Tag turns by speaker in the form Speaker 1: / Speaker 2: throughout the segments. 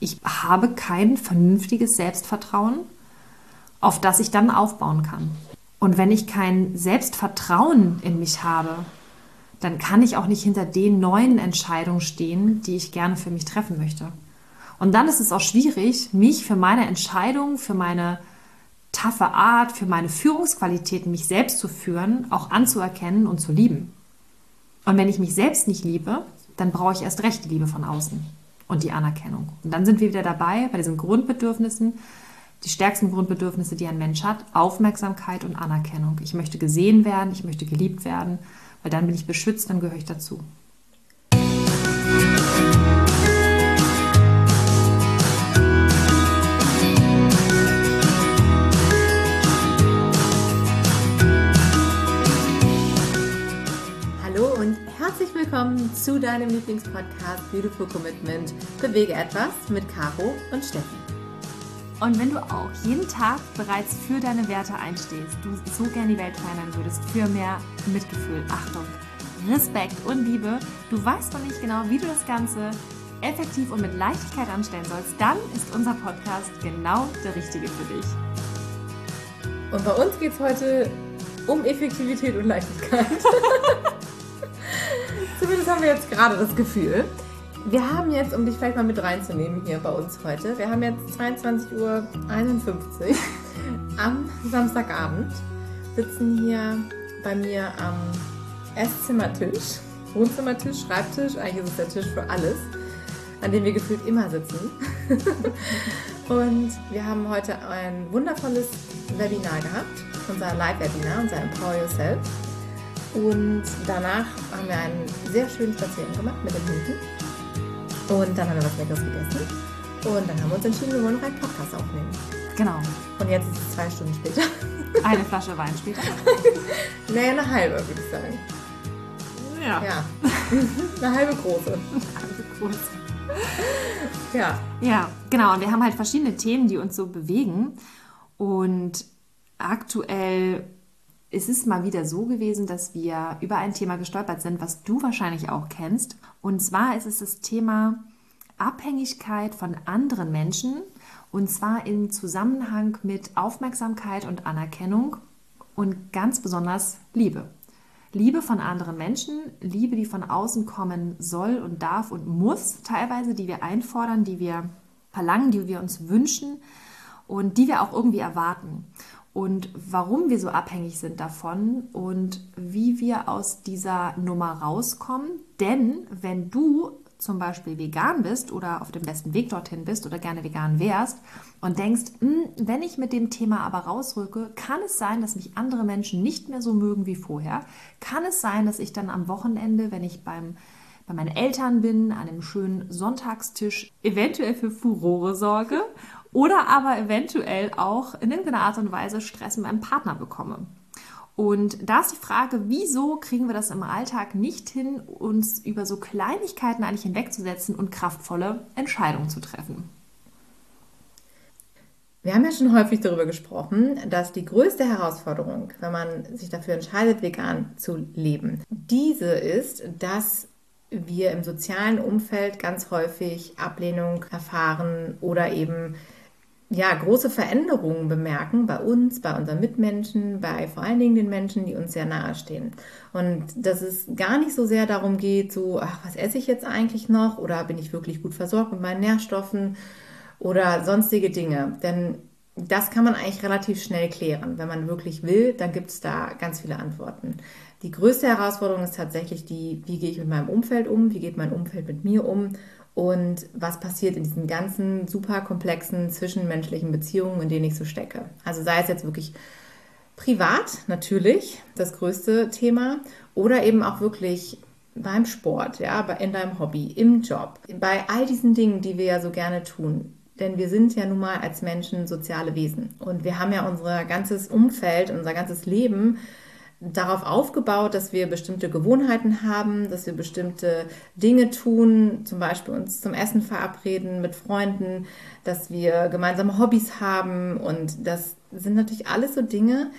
Speaker 1: ich habe kein vernünftiges Selbstvertrauen, auf das ich dann aufbauen kann. Und wenn ich kein Selbstvertrauen in mich habe, dann kann ich auch nicht hinter den neuen Entscheidungen stehen, die ich gerne für mich treffen möchte. Und dann ist es auch schwierig, mich für meine Entscheidungen, für meine taffe Art, für meine Führungsqualitäten, mich selbst zu führen, auch anzuerkennen und zu lieben. Und wenn ich mich selbst nicht liebe, dann brauche ich erst recht die Liebe von außen und die Anerkennung. Und dann sind wir wieder dabei bei diesen Grundbedürfnissen, die stärksten Grundbedürfnisse, die ein Mensch hat, Aufmerksamkeit und Anerkennung. Ich möchte gesehen werden, ich möchte geliebt werden, weil dann bin ich beschützt, dann gehöre ich dazu.
Speaker 2: Hallo herzlich willkommen zu deinem Lieblingspodcast Beautiful Commitment. Bewege etwas mit Caro und Steffi.
Speaker 1: Und wenn du auch jeden Tag bereits für deine Werte einstehst, du so gerne die Welt verändern würdest, für mehr Mitgefühl, Achtung, Respekt und Liebe, du weißt noch nicht genau, wie du das Ganze effektiv und mit Leichtigkeit anstellen sollst, dann ist unser Podcast genau der richtige für dich.
Speaker 2: Und bei uns geht es heute um Effektivität und Leichtigkeit. Zumindest haben wir jetzt gerade das Gefühl. Wir haben jetzt, um dich vielleicht mal mit reinzunehmen hier bei uns heute, wir haben jetzt 22.51 Uhr am Samstagabend, sitzen hier bei mir am Esszimmertisch, Wohnzimmertisch, Schreibtisch, eigentlich ist es der Tisch für alles, an dem wir gefühlt immer sitzen. Und wir haben heute ein wundervolles Webinar gehabt, unser Live-Webinar, unser Empower Yourself. Und danach haben wir einen sehr schönen Spaziergang gemacht mit den Hunden. Und dann haben wir was Leckeres gegessen. Und dann haben wir uns entschieden, wir wollen noch einen Podcast aufnehmen.
Speaker 1: Genau.
Speaker 2: Und jetzt ist es zwei Stunden später.
Speaker 1: Eine Flasche Wein später.
Speaker 2: naja, eine halbe, würde ich sagen.
Speaker 1: Ja.
Speaker 2: Ja. eine halbe große.
Speaker 1: Eine große.
Speaker 2: Ja.
Speaker 1: Ja, genau. Und wir haben halt verschiedene Themen, die uns so bewegen. Und aktuell ist es mal wieder so gewesen, dass wir über ein Thema gestolpert sind, was du wahrscheinlich auch kennst. Und zwar ist es das Thema Abhängigkeit von anderen Menschen. Und zwar im Zusammenhang mit Aufmerksamkeit und Anerkennung und ganz besonders Liebe. Liebe von anderen Menschen, Liebe, die von außen kommen soll und darf und muss, teilweise, die wir einfordern, die wir verlangen, die wir uns wünschen und die wir auch irgendwie erwarten. Und warum wir so abhängig sind davon und wie wir aus dieser Nummer rauskommen. Denn wenn du zum Beispiel vegan bist oder auf dem besten Weg dorthin bist oder gerne vegan wärst und denkst, "Hm, wenn ich mit dem Thema aber rausrücke, kann es sein, dass mich andere Menschen nicht mehr so mögen wie vorher. Kann es sein, dass ich dann am Wochenende, wenn ich beim bei meinen Eltern bin, an einem schönen Sonntagstisch eventuell für Furore sorge oder aber eventuell auch in irgendeiner Art und Weise Stress mit meinem Partner bekomme. Und da ist die Frage, wieso kriegen wir das im Alltag nicht hin, uns über so Kleinigkeiten eigentlich hinwegzusetzen und kraftvolle Entscheidungen zu treffen?
Speaker 2: Wir haben ja schon häufig darüber gesprochen, dass die größte Herausforderung, wenn man sich dafür entscheidet, vegan zu leben, diese ist, dass wir im sozialen Umfeld ganz häufig Ablehnung erfahren oder eben ja, große Veränderungen bemerken bei uns, bei unseren Mitmenschen, bei vor allen Dingen den Menschen, die uns sehr nahe stehen. Und dass es gar nicht so sehr darum geht, so, ach, was esse ich jetzt eigentlich noch? Oder bin ich wirklich gut versorgt mit meinen Nährstoffen? Oder sonstige Dinge. Denn das kann man eigentlich relativ schnell klären. Wenn man wirklich will, dann gibt es da ganz viele Antworten. Die größte Herausforderung ist tatsächlich die, wie gehe ich mit meinem Umfeld um? Wie geht mein Umfeld mit mir um? Und was passiert in diesen ganzen super komplexen zwischenmenschlichen Beziehungen, in denen ich so stecke. Also sei es jetzt wirklich privat natürlich das größte Thema oder eben auch wirklich beim Sport, ja, in deinem Hobby, im Job, bei all diesen Dingen, die wir ja so gerne tun. Denn wir sind ja nun mal als Menschen soziale Wesen und wir haben ja unser ganzes Umfeld, unser ganzes Leben darauf aufgebaut, dass wir bestimmte Gewohnheiten haben, dass wir bestimmte Dinge tun, zum Beispiel uns zum Essen verabreden mit Freunden, dass wir gemeinsame Hobbys haben und das sind natürlich alles so Dinge,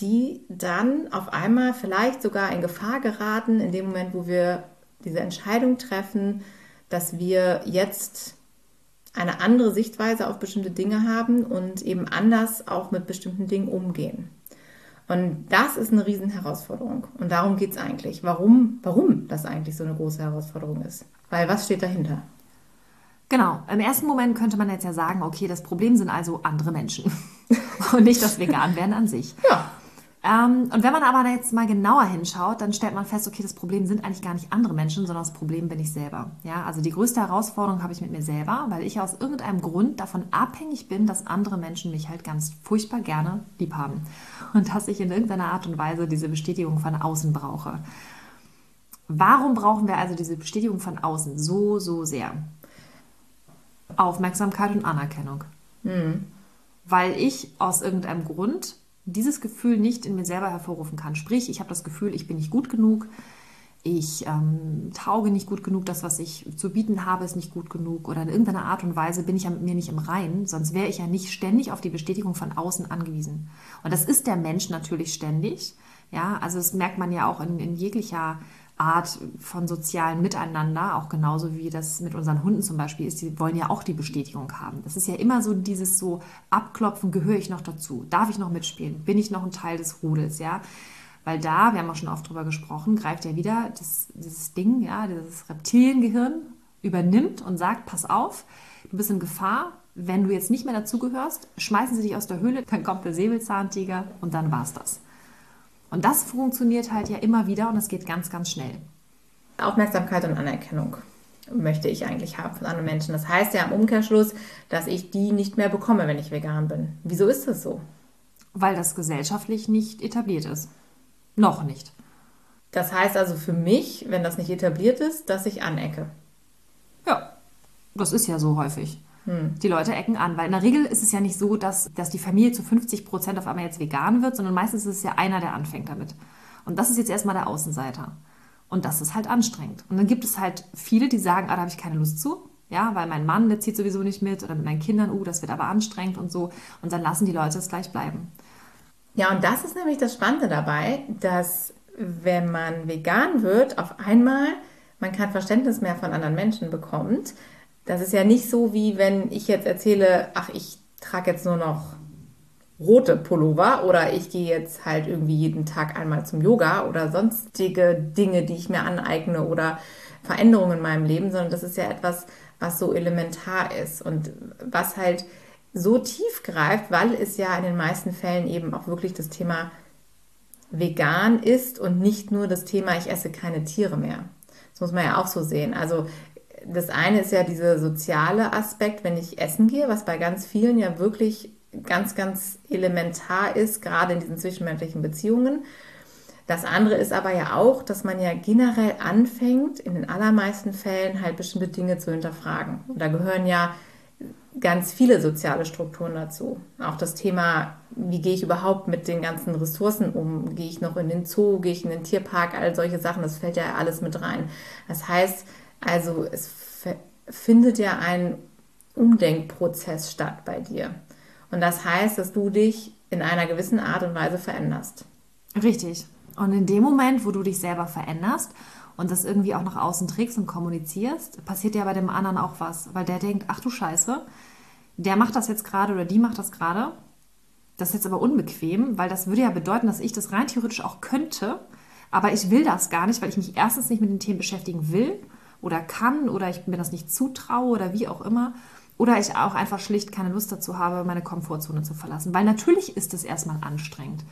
Speaker 2: die dann auf einmal vielleicht sogar in Gefahr geraten, in dem Moment, wo wir diese Entscheidung treffen, dass wir jetzt eine andere Sichtweise auf bestimmte Dinge haben und eben anders auch mit bestimmten Dingen umgehen. Und das ist eine Riesenherausforderung. Und darum geht es eigentlich. Warum, warum das eigentlich so eine große Herausforderung ist. Weil was steht dahinter?
Speaker 1: Genau. Im ersten Moment könnte man jetzt ja sagen, okay, das Problem sind also andere Menschen und nicht das Vegan-Werden an sich.
Speaker 2: Ja.
Speaker 1: Ähm, und wenn man aber jetzt mal genauer hinschaut, dann stellt man fest, okay, das Problem sind eigentlich gar nicht andere Menschen, sondern das Problem bin ich selber. Ja, also die größte Herausforderung habe ich mit mir selber, weil ich aus irgendeinem Grund davon abhängig bin, dass andere Menschen mich halt ganz furchtbar gerne lieb haben und dass ich in irgendeiner Art und Weise diese Bestätigung von außen brauche. Warum brauchen wir also diese Bestätigung von außen so, so sehr? Aufmerksamkeit und Anerkennung. Mhm. Weil ich aus irgendeinem Grund dieses Gefühl nicht in mir selber hervorrufen kann. Sprich, ich habe das Gefühl, ich bin nicht gut genug, ich ähm, tauge nicht gut genug, das, was ich zu bieten habe, ist nicht gut genug oder in irgendeiner Art und Weise bin ich ja mit mir nicht im Reinen, sonst wäre ich ja nicht ständig auf die Bestätigung von außen angewiesen. Und das ist der Mensch natürlich ständig. Ja, also das merkt man ja auch in, in jeglicher Art von sozialen Miteinander, auch genauso wie das mit unseren Hunden zum Beispiel ist, die wollen ja auch die Bestätigung haben. Das ist ja immer so dieses so Abklopfen, gehöre ich noch dazu? Darf ich noch mitspielen? Bin ich noch ein Teil des Rudels? Ja, weil da, wir haben auch schon oft drüber gesprochen, greift ja wieder das, dieses Ding, ja, dieses Reptiliengehirn übernimmt und sagt, pass auf, du bist in Gefahr, wenn du jetzt nicht mehr dazugehörst, schmeißen sie dich aus der Höhle, dann kommt der Säbelzahntiger und dann war's das. Und das funktioniert halt ja immer wieder und es geht ganz, ganz schnell.
Speaker 2: Aufmerksamkeit und Anerkennung möchte ich eigentlich haben von anderen Menschen. Das heißt ja im Umkehrschluss, dass ich die nicht mehr bekomme, wenn ich vegan bin. Wieso ist das so?
Speaker 1: Weil das gesellschaftlich nicht etabliert ist. Noch nicht.
Speaker 2: Das heißt also für mich, wenn das nicht etabliert ist, dass ich anecke.
Speaker 1: Ja, das ist ja so häufig. Hm. Die Leute ecken an, weil in der Regel ist es ja nicht so, dass, dass die Familie zu 50 Prozent auf einmal jetzt vegan wird, sondern meistens ist es ja einer, der anfängt damit. Und das ist jetzt erstmal der Außenseiter. Und das ist halt anstrengend. Und dann gibt es halt viele, die sagen, ah, da habe ich keine Lust zu. Ja, weil mein Mann, der zieht sowieso nicht mit oder mit meinen Kindern, uh, das wird aber anstrengend und so. Und dann lassen die Leute es gleich bleiben.
Speaker 2: Ja, und das ist nämlich das Spannende dabei, dass wenn man vegan wird, auf einmal man kein Verständnis mehr von anderen Menschen bekommt, das ist ja nicht so, wie wenn ich jetzt erzähle, ach, ich trage jetzt nur noch rote Pullover oder ich gehe jetzt halt irgendwie jeden Tag einmal zum Yoga oder sonstige Dinge, die ich mir aneigne oder Veränderungen in meinem Leben, sondern das ist ja etwas, was so elementar ist. Und was halt so tief greift, weil es ja in den meisten Fällen eben auch wirklich das Thema vegan ist und nicht nur das Thema, ich esse keine Tiere mehr. Das muss man ja auch so sehen. Also das eine ist ja dieser soziale Aspekt, wenn ich essen gehe, was bei ganz vielen ja wirklich ganz, ganz elementar ist, gerade in diesen zwischenmenschlichen Beziehungen. Das andere ist aber ja auch, dass man ja generell anfängt, in den allermeisten Fällen halt bestimmte Dinge zu hinterfragen. Und da gehören ja ganz viele soziale Strukturen dazu. Auch das Thema, wie gehe ich überhaupt mit den ganzen Ressourcen um? Gehe ich noch in den Zoo, gehe ich in den Tierpark, all solche Sachen, das fällt ja alles mit rein. Das heißt, also es findet ja ein Umdenkprozess statt bei dir. Und das heißt, dass du dich in einer gewissen Art und Weise veränderst.
Speaker 1: Richtig. Und in dem Moment, wo du dich selber veränderst und das irgendwie auch nach außen trägst und kommunizierst, passiert ja bei dem anderen auch was, weil der denkt, ach du Scheiße, der macht das jetzt gerade oder die macht das gerade. Das ist jetzt aber unbequem, weil das würde ja bedeuten, dass ich das rein theoretisch auch könnte, aber ich will das gar nicht, weil ich mich erstens nicht mit den Themen beschäftigen will oder kann oder ich mir das nicht zutraue oder wie auch immer. Oder ich auch einfach schlicht keine Lust dazu habe, meine Komfortzone zu verlassen. Weil natürlich ist es erstmal anstrengend.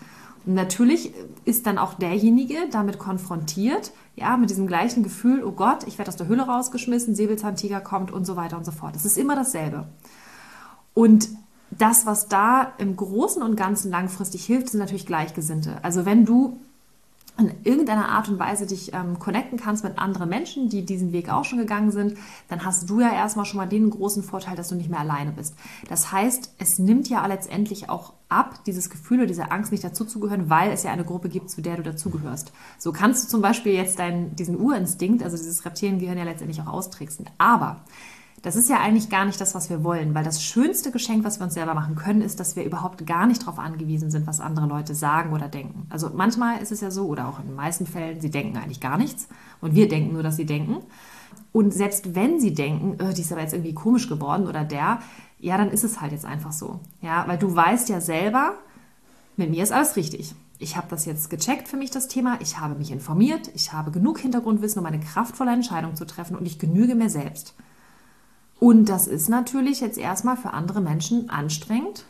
Speaker 1: Und natürlich ist dann auch derjenige damit konfrontiert, ja, mit diesem gleichen Gefühl, oh Gott, ich werde aus der Hülle rausgeschmissen, Säbelzahntiger kommt und so weiter und so fort. Es ist immer dasselbe. Und das, was da im Großen und Ganzen langfristig hilft, sind natürlich Gleichgesinnte. Also wenn du in irgendeiner Art und Weise dich ähm, connecten kannst mit anderen Menschen, die diesen Weg auch schon gegangen sind, dann hast du ja erstmal schon mal den großen Vorteil, dass du nicht mehr alleine bist. Das heißt, es nimmt ja letztendlich auch ab, dieses Gefühl oder diese Angst, nicht dazuzugehören, weil es ja eine Gruppe gibt, zu der du dazugehörst. So kannst du zum Beispiel jetzt deinen, diesen Urinstinkt, also dieses Reptiliengehirn ja letztendlich auch austricksen. Aber das ist ja eigentlich gar nicht das, was wir wollen, weil das schönste Geschenk, was wir uns selber machen können, ist, dass wir überhaupt gar nicht darauf angewiesen sind, was andere Leute sagen oder denken. Also manchmal ist es ja so, oder auch in den meisten Fällen, sie denken eigentlich gar nichts und wir denken nur, dass sie denken. Und selbst wenn sie denken, oh, die ist aber jetzt irgendwie komisch geworden oder der, ja, dann ist es halt jetzt einfach so. Ja, weil du weißt ja selber, mit mir ist alles richtig. Ich habe das jetzt gecheckt für mich, das Thema. Ich habe mich informiert. Ich habe genug Hintergrundwissen, um eine kraftvolle Entscheidung zu treffen und ich genüge mir selbst. Und das ist natürlich jetzt erstmal für andere Menschen anstrengend.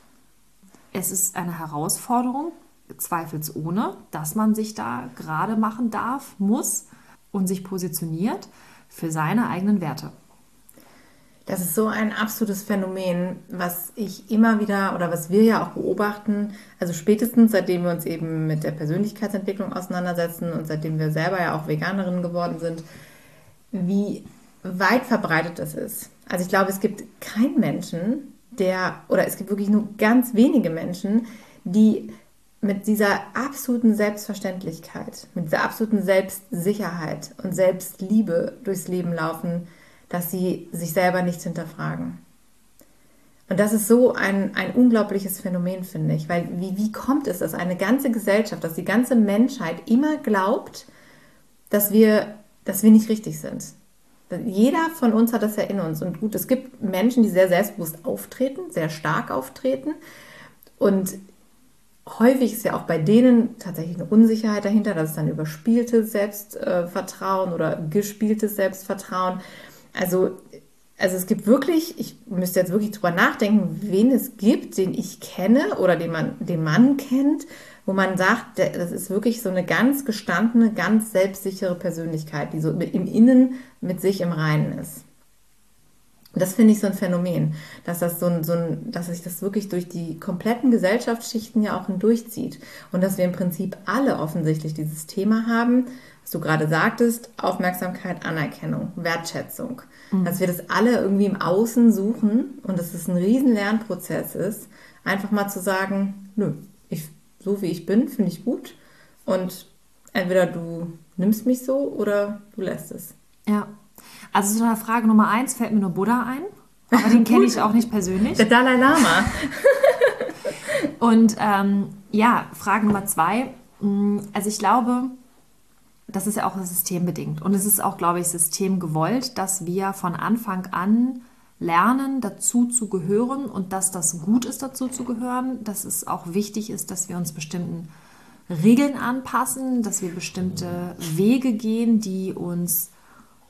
Speaker 1: Es ist eine Herausforderung, zweifelsohne, dass man sich da gerade machen darf, muss und sich positioniert für seine eigenen Werte.
Speaker 2: Das ist so ein absolutes Phänomen, was ich immer wieder oder was wir ja auch beobachten, also spätestens seitdem wir uns eben mit der Persönlichkeitsentwicklung auseinandersetzen und seitdem wir selber ja auch Veganerinnen geworden sind, wie weit verbreitet das ist. Also ich glaube, es gibt keinen Menschen, der, oder es gibt wirklich nur ganz wenige Menschen, die mit dieser absoluten Selbstverständlichkeit, mit dieser absoluten Selbstsicherheit und Selbstliebe durchs Leben laufen, dass sie sich selber nichts hinterfragen. Und das ist so ein, ein unglaubliches Phänomen, finde ich, weil wie, wie kommt es, dass eine ganze Gesellschaft, dass die ganze Menschheit immer glaubt, dass wir, dass wir nicht richtig sind? Jeder von uns hat das ja in uns. Und gut, es gibt Menschen, die sehr selbstbewusst auftreten, sehr stark auftreten. Und häufig ist ja auch bei denen tatsächlich eine Unsicherheit dahinter, dass es dann überspieltes Selbstvertrauen oder gespieltes Selbstvertrauen. Also, also es gibt wirklich, ich müsste jetzt wirklich drüber nachdenken, wen es gibt, den ich kenne oder den man, den Mann kennt, wo man sagt, das ist wirklich so eine ganz gestandene, ganz selbstsichere Persönlichkeit, die so im Innen mit sich im Reinen ist. Und das finde ich so ein Phänomen, dass das so ein, so ein, dass sich das wirklich durch die kompletten Gesellschaftsschichten ja auch hindurchzieht. Und dass wir im Prinzip alle offensichtlich dieses Thema haben, was du gerade sagtest, Aufmerksamkeit, Anerkennung, Wertschätzung. Mhm. Dass wir das alle irgendwie im Außen suchen und dass es ein riesen Lernprozess ist, einfach mal zu sagen, nö, so wie ich bin, finde ich gut. Und entweder du nimmst mich so oder du lässt es.
Speaker 1: Ja, also zu einer Frage Nummer eins fällt mir nur Buddha ein. Aber den kenne ich auch nicht persönlich.
Speaker 2: Der Dalai Lama.
Speaker 1: Und ähm, ja, Frage Nummer zwei. Mm, also ich glaube, das ist ja auch systembedingt. Und es ist auch, glaube ich, systemgewollt, dass wir von Anfang an lernen, dazu zu gehören und dass das gut ist, dazu zu gehören. Dass es auch wichtig ist, dass wir uns bestimmten Regeln anpassen, dass wir bestimmte Wege gehen, die uns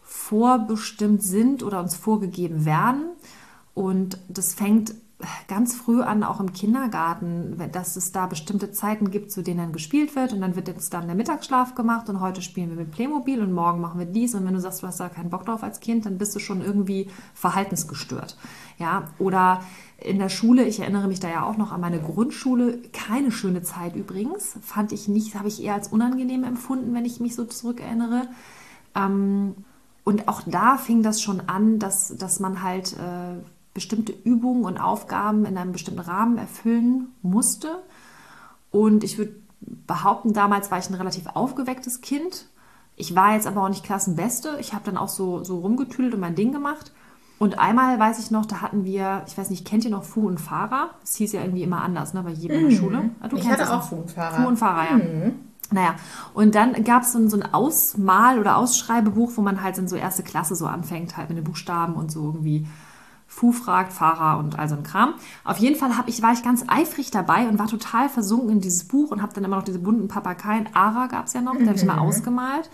Speaker 1: vorbestimmt sind oder uns vorgegeben werden. Und das fängt ganz früh an, auch im Kindergarten, dass es da bestimmte Zeiten gibt, zu denen dann gespielt wird und dann wird jetzt dann der Mittagsschlaf gemacht und heute spielen wir mit Playmobil und morgen machen wir dies und wenn du sagst, du hast da keinen Bock drauf als Kind, dann bist du schon irgendwie verhaltensgestört. Ja, oder in der Schule, ich erinnere mich da ja auch noch an meine Grundschule, keine schöne Zeit übrigens, fand ich nicht, habe ich eher als unangenehm empfunden, wenn ich mich so zurückerinnere. Ähm, und auch da fing das schon an, dass, dass man halt äh, bestimmte Übungen und Aufgaben in einem bestimmten Rahmen erfüllen musste. Und ich würde behaupten, damals war ich ein relativ aufgewecktes Kind. Ich war jetzt aber auch nicht Klassenbeste. Ich habe dann auch so, so rumgetüdelt und mein Ding gemacht. Und einmal weiß ich noch, da hatten wir, ich weiß nicht, kennt ihr noch Fu und Fahrer? Das hieß ja irgendwie immer anders, ne, bei jedem in der mhm. Schule.
Speaker 2: Ah, du ich hatte auch Fu und Fahrer.
Speaker 1: Fu und Fahrer, ja. Mhm. Naja, und dann gab es so, so ein Ausmal- oder Ausschreibebuch, wo man halt in so erste Klasse so anfängt, halt mit den Buchstaben und so irgendwie Fu fragt, Fahrer und all so ein Kram. Auf jeden Fall hab ich, war ich ganz eifrig dabei und war total versunken in dieses Buch und habe dann immer noch diese bunten Papageien. Ara gab es ja noch, mhm. habe ich mal ausgemalt.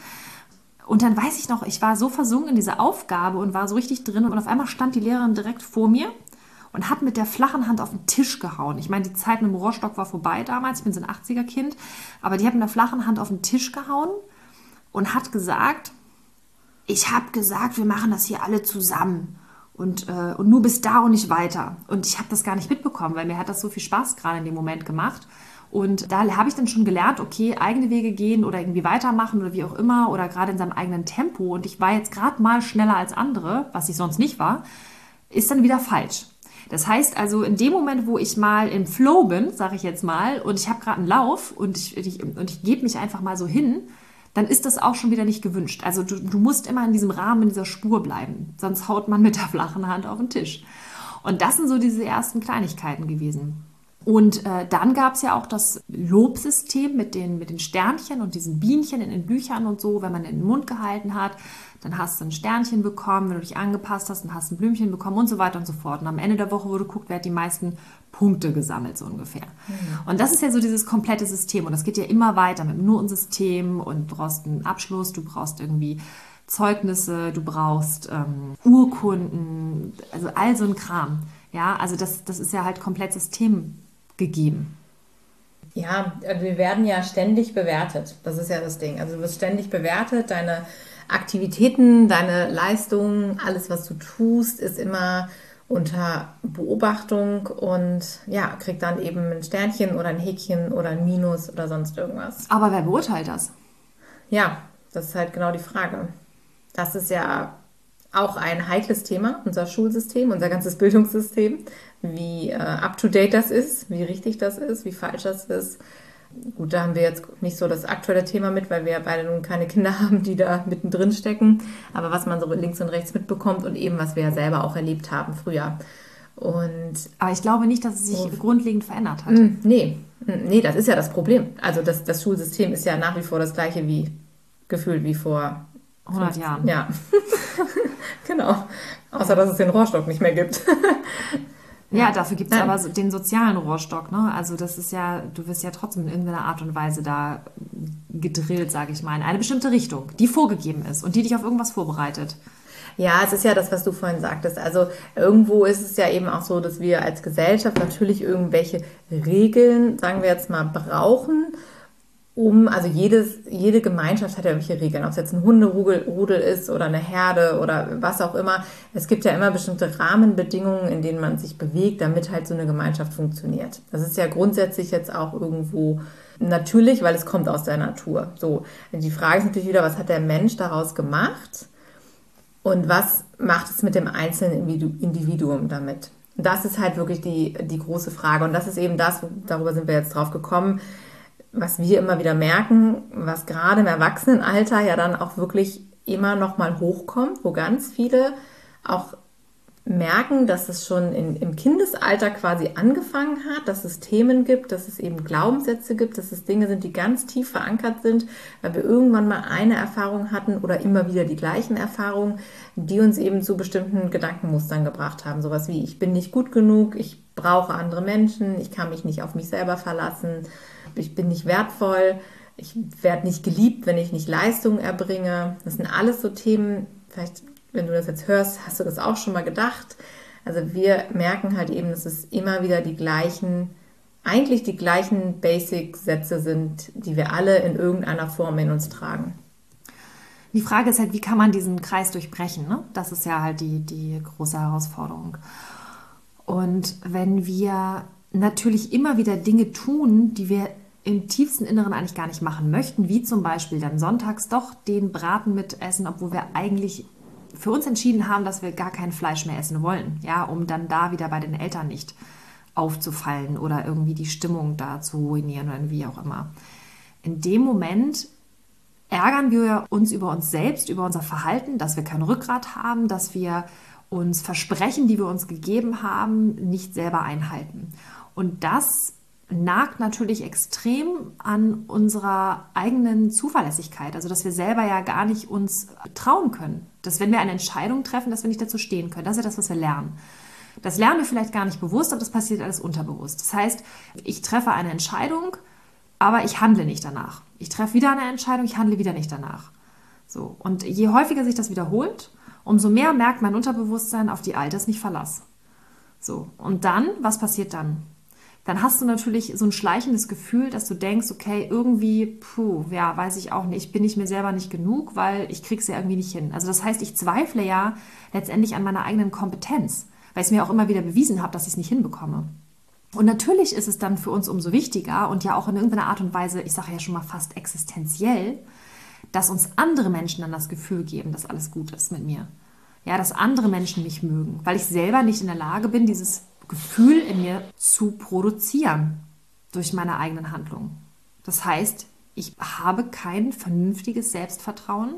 Speaker 1: Und dann weiß ich noch, ich war so versunken in diese Aufgabe und war so richtig drin und auf einmal stand die Lehrerin direkt vor mir und hat mit der flachen Hand auf den Tisch gehauen. Ich meine, die Zeit mit dem Rohrstock war vorbei damals, ich bin so ein 80er-Kind, aber die hat mit der flachen Hand auf den Tisch gehauen und hat gesagt, ich habe gesagt, wir machen das hier alle zusammen. Und, äh, und nur bis da und nicht weiter. Und ich habe das gar nicht mitbekommen, weil mir hat das so viel Spaß gerade in dem Moment gemacht. Und da habe ich dann schon gelernt, okay, eigene Wege gehen oder irgendwie weitermachen oder wie auch immer oder gerade in seinem eigenen Tempo. Und ich war jetzt gerade mal schneller als andere, was ich sonst nicht war, ist dann wieder falsch. Das heißt also, in dem Moment, wo ich mal im Flow bin, sage ich jetzt mal, und ich habe gerade einen Lauf und ich, ich und ich gebe mich einfach mal so hin, dann ist das auch schon wieder nicht gewünscht. Also du, du musst immer in diesem Rahmen, in dieser Spur bleiben, sonst haut man mit der flachen Hand auf den Tisch. Und das sind so diese ersten Kleinigkeiten gewesen. Und äh, dann gab es ja auch das Lobsystem mit den, mit den Sternchen und diesen Bienchen in den Büchern und so, wenn man in den Mund gehalten hat, dann hast du ein Sternchen bekommen, wenn du dich angepasst hast, dann hast du ein Blümchen bekommen und so weiter und so fort. Und am Ende der Woche wurde geguckt, wer hat die meisten Punkte gesammelt, so ungefähr. Mhm. Und das ist ja so dieses komplette System und das geht ja immer weiter mit dem Notensystem und du brauchst einen Abschluss, du brauchst irgendwie Zeugnisse, du brauchst ähm, Urkunden, also all so ein Kram. Ja, also das, das ist ja halt komplett System gegeben.
Speaker 2: Ja, also wir werden ja ständig bewertet. Das ist ja das Ding. Also du wirst ständig bewertet. Deine Aktivitäten, deine Leistungen, alles, was du tust, ist immer unter Beobachtung und ja, kriegt dann eben ein Sternchen oder ein Häkchen oder ein Minus oder sonst irgendwas.
Speaker 1: Aber wer beurteilt das?
Speaker 2: Ja, das ist halt genau die Frage. Das ist ja auch ein heikles Thema, unser Schulsystem, unser ganzes Bildungssystem, wie äh, up-to-date das ist, wie richtig das ist, wie falsch das ist. Gut, da haben wir jetzt nicht so das aktuelle Thema mit, weil wir ja beide nun keine Kinder haben, die da mittendrin stecken. Aber was man so links und rechts mitbekommt und eben, was wir ja selber auch erlebt haben früher. Und
Speaker 1: Aber ich glaube nicht, dass es sich oh, grundlegend verändert hat.
Speaker 2: Mm, nee, mm, nee, das ist ja das Problem. Also das, das Schulsystem ist ja nach wie vor das gleiche wie gefühlt wie vor
Speaker 1: 100 Jahren.
Speaker 2: Ja, genau. Außer, dass es den Rohrstock nicht mehr gibt.
Speaker 1: Ja, dafür gibt es aber so den sozialen Rohrstock. Ne? Also das ist ja, du wirst ja trotzdem in irgendeiner Art und Weise da gedrillt, sage ich mal, in eine bestimmte Richtung, die vorgegeben ist und die dich auf irgendwas vorbereitet.
Speaker 2: Ja, es ist ja das, was du vorhin sagtest. Also irgendwo ist es ja eben auch so, dass wir als Gesellschaft natürlich irgendwelche Regeln, sagen wir jetzt mal, brauchen, um, also jedes, jede Gemeinschaft hat ja welche Regeln, ob es jetzt ein Hunderudel ist oder eine Herde oder was auch immer. Es gibt ja immer bestimmte Rahmenbedingungen, in denen man sich bewegt, damit halt so eine Gemeinschaft funktioniert. Das ist ja grundsätzlich jetzt auch irgendwo natürlich, weil es kommt aus der Natur. So, die Frage ist natürlich wieder, was hat der Mensch daraus gemacht und was macht es mit dem einzelnen Individuum damit? Das ist halt wirklich die, die große Frage und das ist eben das, darüber sind wir jetzt drauf gekommen, was wir immer wieder merken, was gerade im Erwachsenenalter ja dann auch wirklich immer noch mal hochkommt, wo ganz viele auch merken, dass es schon in, im Kindesalter quasi angefangen hat, dass es Themen gibt, dass es eben Glaubenssätze gibt, dass es Dinge sind, die ganz tief verankert sind, weil wir irgendwann mal eine Erfahrung hatten oder immer wieder die gleichen Erfahrungen, die uns eben zu bestimmten Gedankenmustern gebracht haben. Sowas wie, ich bin nicht gut genug, ich brauche andere Menschen, ich kann mich nicht auf mich selber verlassen, ich bin nicht wertvoll, ich werde nicht geliebt, wenn ich nicht Leistung erbringe. Das sind alles so Themen, vielleicht, wenn du das jetzt hörst, hast du das auch schon mal gedacht. Also wir merken halt eben, dass es immer wieder die gleichen, eigentlich die gleichen Basic-Sätze sind, die wir alle in irgendeiner Form in uns tragen.
Speaker 1: Die Frage ist halt, wie kann man diesen Kreis durchbrechen? Ne? Das ist ja halt die, die große Herausforderung. Und wenn wir natürlich immer wieder Dinge tun, die wir im tiefsten Inneren eigentlich gar nicht machen möchten, wie zum Beispiel dann sonntags doch den Braten mitessen, obwohl wir eigentlich für uns entschieden haben, dass wir gar kein Fleisch mehr essen wollen, ja, um dann da wieder bei den Eltern nicht aufzufallen oder irgendwie die Stimmung da zu ruinieren oder wie auch immer. In dem Moment ärgern wir uns über uns selbst, über unser Verhalten, dass wir kein Rückgrat haben, dass wir uns Versprechen, die wir uns gegeben haben, nicht selber einhalten. Und das nagt natürlich extrem an unserer eigenen Zuverlässigkeit. Also, dass wir selber ja gar nicht uns trauen können. Dass, wenn wir eine Entscheidung treffen, dass wir nicht dazu stehen können. Das ist ja das, was wir lernen. Das lernen wir vielleicht gar nicht bewusst, aber das passiert alles unterbewusst. Das heißt, ich treffe eine Entscheidung, aber ich handle nicht danach. Ich treffe wieder eine Entscheidung, ich handle wieder nicht danach. So. Und je häufiger sich das wiederholt, umso mehr merkt mein Unterbewusstsein auf die Altes nicht Verlass. So. Und dann, was passiert dann? Dann hast du natürlich so ein schleichendes Gefühl, dass du denkst, okay, irgendwie, puh, ja, weiß ich auch nicht, bin ich mir selber nicht genug, weil ich krieg's ja irgendwie nicht hin. Also das heißt, ich zweifle ja letztendlich an meiner eigenen Kompetenz, weil ich es mir auch immer wieder bewiesen habe, dass ich es nicht hinbekomme. Und natürlich ist es dann für uns umso wichtiger und ja auch in irgendeiner Art und Weise, ich sage ja schon mal fast existenziell, dass uns andere Menschen dann das Gefühl geben, dass alles gut ist mit mir. Ja, dass andere Menschen mich mögen, weil ich selber nicht in der Lage bin, dieses Gefühl in mir zu produzieren durch meine eigenen Handlungen. Das heißt, ich habe kein vernünftiges Selbstvertrauen,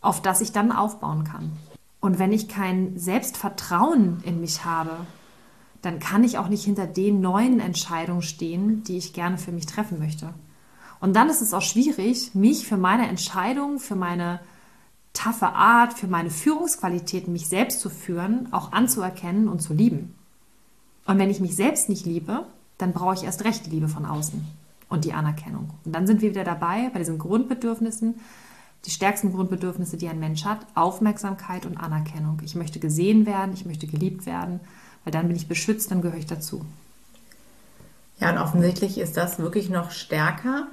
Speaker 1: auf das ich dann aufbauen kann. Und wenn ich kein Selbstvertrauen in mich habe, dann kann ich auch nicht hinter den neuen Entscheidungen stehen, die ich gerne für mich treffen möchte. Und dann ist es auch schwierig, mich für meine Entscheidungen, für meine taffe Art, für meine Führungsqualitäten, mich selbst zu führen, auch anzuerkennen und zu lieben. Und wenn ich mich selbst nicht liebe, dann brauche ich erst recht Liebe von außen und die Anerkennung. Und dann sind wir wieder dabei bei diesen Grundbedürfnissen, die stärksten Grundbedürfnisse, die ein Mensch hat, Aufmerksamkeit und Anerkennung. Ich möchte gesehen werden, ich möchte geliebt werden, weil dann bin ich beschützt, dann gehöre ich dazu.
Speaker 2: Ja, und offensichtlich ist das wirklich noch stärker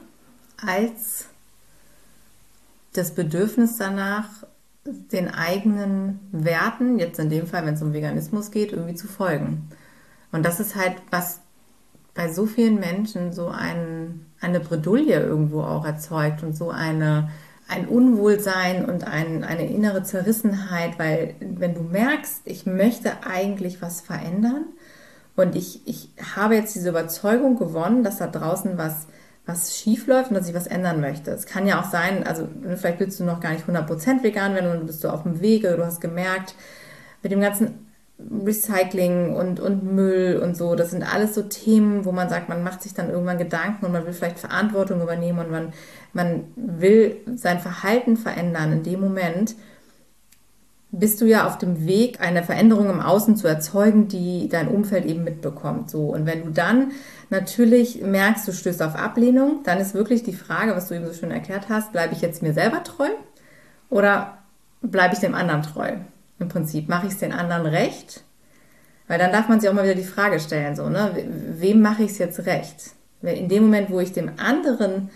Speaker 2: als das Bedürfnis danach, den eigenen Werten, jetzt in dem Fall, wenn es um Veganismus geht, irgendwie zu folgen. Und das ist halt, was bei so vielen Menschen so ein, eine Bredouille irgendwo auch erzeugt und so eine, ein Unwohlsein und ein, eine innere Zerrissenheit, weil wenn du merkst, ich möchte eigentlich was verändern und ich, ich habe jetzt diese Überzeugung gewonnen, dass da draußen was, was schief läuft und dass ich was ändern möchte. Es kann ja auch sein, also vielleicht willst du noch gar nicht 100% vegan werden und du bist so auf dem Wege, du hast gemerkt, mit dem ganzen Recycling und, und Müll und so, das sind alles so Themen, wo man sagt, man macht sich dann irgendwann Gedanken und man will vielleicht Verantwortung übernehmen und man, man will sein Verhalten verändern. In dem Moment bist du ja auf dem Weg, eine Veränderung im Außen zu erzeugen, die dein Umfeld eben mitbekommt. So. Und wenn du dann natürlich merkst, du stößt auf Ablehnung, dann ist wirklich die Frage, was du eben so schön erklärt hast, bleibe ich jetzt mir selber treu oder bleibe ich dem anderen treu? Im Prinzip mache ich es den anderen recht, weil dann darf man sich auch mal wieder die Frage stellen, so, ne, wem mache ich es jetzt recht? In dem Moment, wo ich dem anderen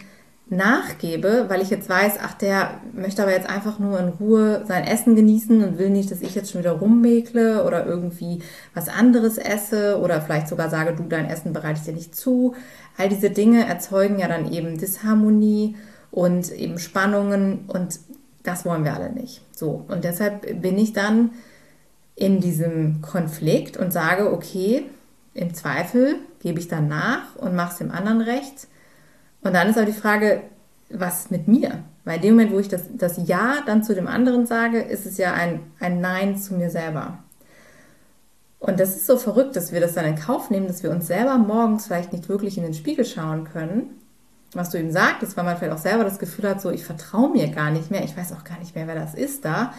Speaker 2: nachgebe, weil ich jetzt weiß, ach, der möchte aber jetzt einfach nur in Ruhe sein Essen genießen und will nicht, dass ich jetzt schon wieder rummäkle oder irgendwie was anderes esse oder vielleicht sogar sage, du, dein Essen bereite ich dir nicht zu. All diese Dinge erzeugen ja dann eben Disharmonie und eben Spannungen und das wollen wir alle nicht. So, und deshalb bin ich dann in diesem Konflikt und sage, okay, im Zweifel gebe ich dann nach und mache es dem anderen recht. Und dann ist aber die Frage, was mit mir? Weil in dem Moment, wo ich das, das Ja dann zu dem anderen sage, ist es ja ein, ein Nein zu mir selber. Und das ist so verrückt, dass wir das dann in Kauf nehmen, dass wir uns selber morgens vielleicht nicht wirklich in den Spiegel schauen können was du ihm sagtest, weil man vielleicht auch selber das Gefühl hat, so ich vertraue mir gar nicht mehr, ich weiß auch gar nicht mehr, wer das ist da.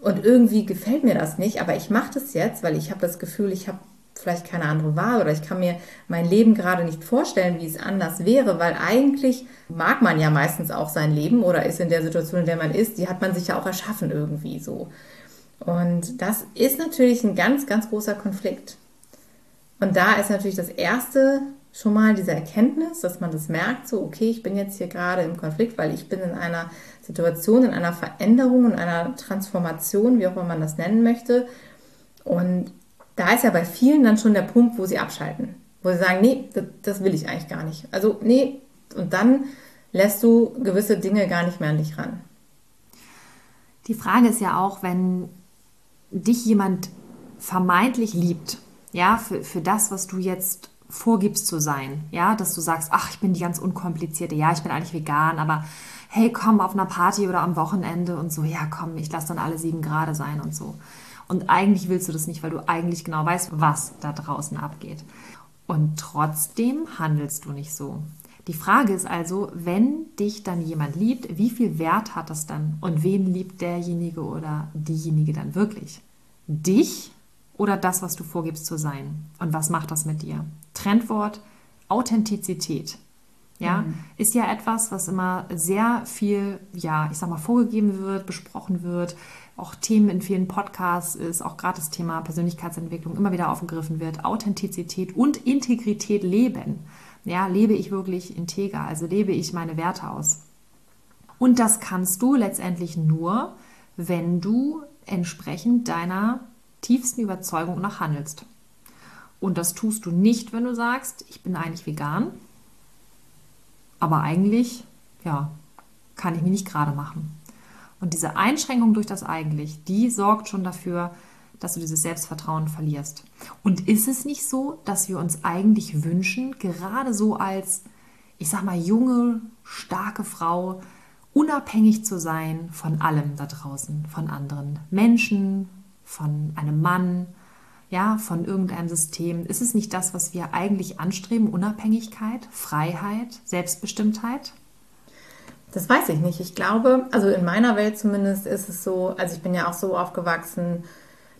Speaker 2: Und irgendwie gefällt mir das nicht, aber ich mache das jetzt, weil ich habe das Gefühl, ich habe vielleicht keine andere Wahl oder ich kann mir mein Leben gerade nicht vorstellen, wie es anders wäre, weil eigentlich mag man ja meistens auch sein Leben oder ist in der Situation, in der man ist, die hat man sich ja auch erschaffen irgendwie so. Und das ist natürlich ein ganz, ganz großer Konflikt. Und da ist natürlich das Erste, schon mal diese Erkenntnis, dass man das merkt, so, okay, ich bin jetzt hier gerade im Konflikt, weil ich bin in einer Situation, in einer Veränderung, in einer Transformation, wie auch immer man das nennen möchte. Und da ist ja bei vielen dann schon der Punkt, wo sie abschalten, wo sie sagen, nee, das, das will ich eigentlich gar nicht. Also, nee, und dann lässt du gewisse Dinge gar nicht mehr an dich ran.
Speaker 1: Die Frage ist ja auch, wenn dich jemand vermeintlich liebt, ja, für, für das, was du jetzt vorgibst zu sein. Ja, dass du sagst, ach, ich bin die ganz unkomplizierte, ja, ich bin eigentlich vegan, aber hey, komm auf einer Party oder am Wochenende und so, ja, komm, ich lasse dann alle sieben Grade sein und so. Und eigentlich willst du das nicht, weil du eigentlich genau weißt, was da draußen abgeht. Und trotzdem handelst du nicht so. Die Frage ist also, wenn dich dann jemand liebt, wie viel Wert hat das dann? Und wen liebt derjenige oder diejenige dann wirklich? Dich oder das, was du vorgibst zu sein? Und was macht das mit dir? Trendwort Authentizität. Ja, mhm. ist ja etwas, was immer sehr viel, ja, ich sag mal, vorgegeben wird, besprochen wird, auch Themen in vielen Podcasts ist, auch gerade das Thema Persönlichkeitsentwicklung immer wieder aufgegriffen wird. Authentizität und Integrität leben. Ja, lebe ich wirklich integer, also lebe ich meine Werte aus. Und das kannst du letztendlich nur, wenn du entsprechend deiner tiefsten Überzeugung nach handelst. Und das tust du nicht, wenn du sagst, ich bin eigentlich vegan, aber eigentlich, ja, kann ich mich nicht gerade machen. Und diese Einschränkung durch das eigentlich, die sorgt schon dafür, dass du dieses Selbstvertrauen verlierst. Und ist es nicht so, dass wir uns eigentlich wünschen, gerade so als, ich sag mal, junge, starke Frau, unabhängig zu sein von allem da draußen, von anderen Menschen, von einem Mann, ja, von irgendeinem System? Ist es nicht das, was wir eigentlich anstreben? Unabhängigkeit, Freiheit, Selbstbestimmtheit?
Speaker 2: Das weiß ich nicht. Ich glaube, also in meiner Welt zumindest ist es so, also ich bin ja auch so aufgewachsen,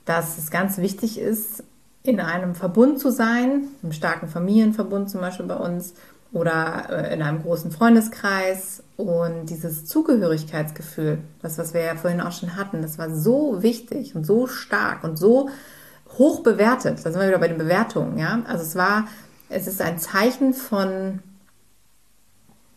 Speaker 2: dass es ganz wichtig ist, in einem Verbund zu sein, im starken Familienverbund zum Beispiel bei uns oder äh, in einem großen Freundeskreis und dieses Zugehörigkeitsgefühl, das, was wir ja vorhin auch schon hatten, das war so wichtig und so stark und so hoch bewertet. Da sind wir wieder bei den Bewertungen, ja. Also es war, es ist ein Zeichen von,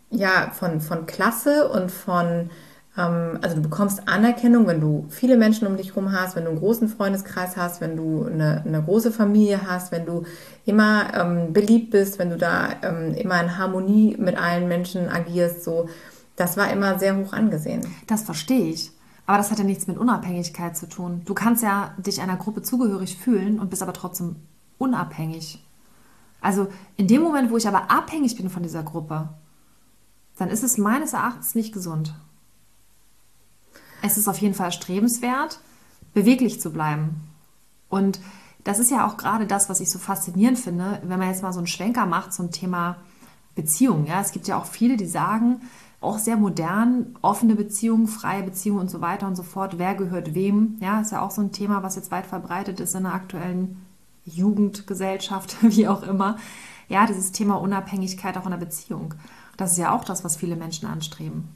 Speaker 2: ja, von, von Klasse und von, ähm, also du bekommst Anerkennung, wenn du viele Menschen um dich herum hast, wenn du einen großen Freundeskreis hast, wenn du eine, eine große Familie hast, wenn du immer ähm, beliebt bist, wenn du da ähm, immer in Harmonie mit allen Menschen agierst, so. Das war immer sehr hoch angesehen.
Speaker 1: Das verstehe ich. Aber das hat ja nichts mit Unabhängigkeit zu tun. Du kannst ja dich einer Gruppe zugehörig fühlen und bist aber trotzdem unabhängig. Also in dem Moment, wo ich aber abhängig bin von dieser Gruppe, dann ist es meines Erachtens nicht gesund. Es ist auf jeden Fall erstrebenswert, beweglich zu bleiben. Und das ist ja auch gerade das, was ich so faszinierend finde, wenn man jetzt mal so einen Schwenker macht zum Thema Beziehung. Ja, es gibt ja auch viele, die sagen, auch sehr modern, offene Beziehungen, freie Beziehungen und so weiter und so fort. Wer gehört wem? Ja, ist ja auch so ein Thema, was jetzt weit verbreitet ist in der aktuellen Jugendgesellschaft, wie auch immer. Ja, dieses Thema Unabhängigkeit auch in der Beziehung. Das ist ja auch das, was viele Menschen anstreben.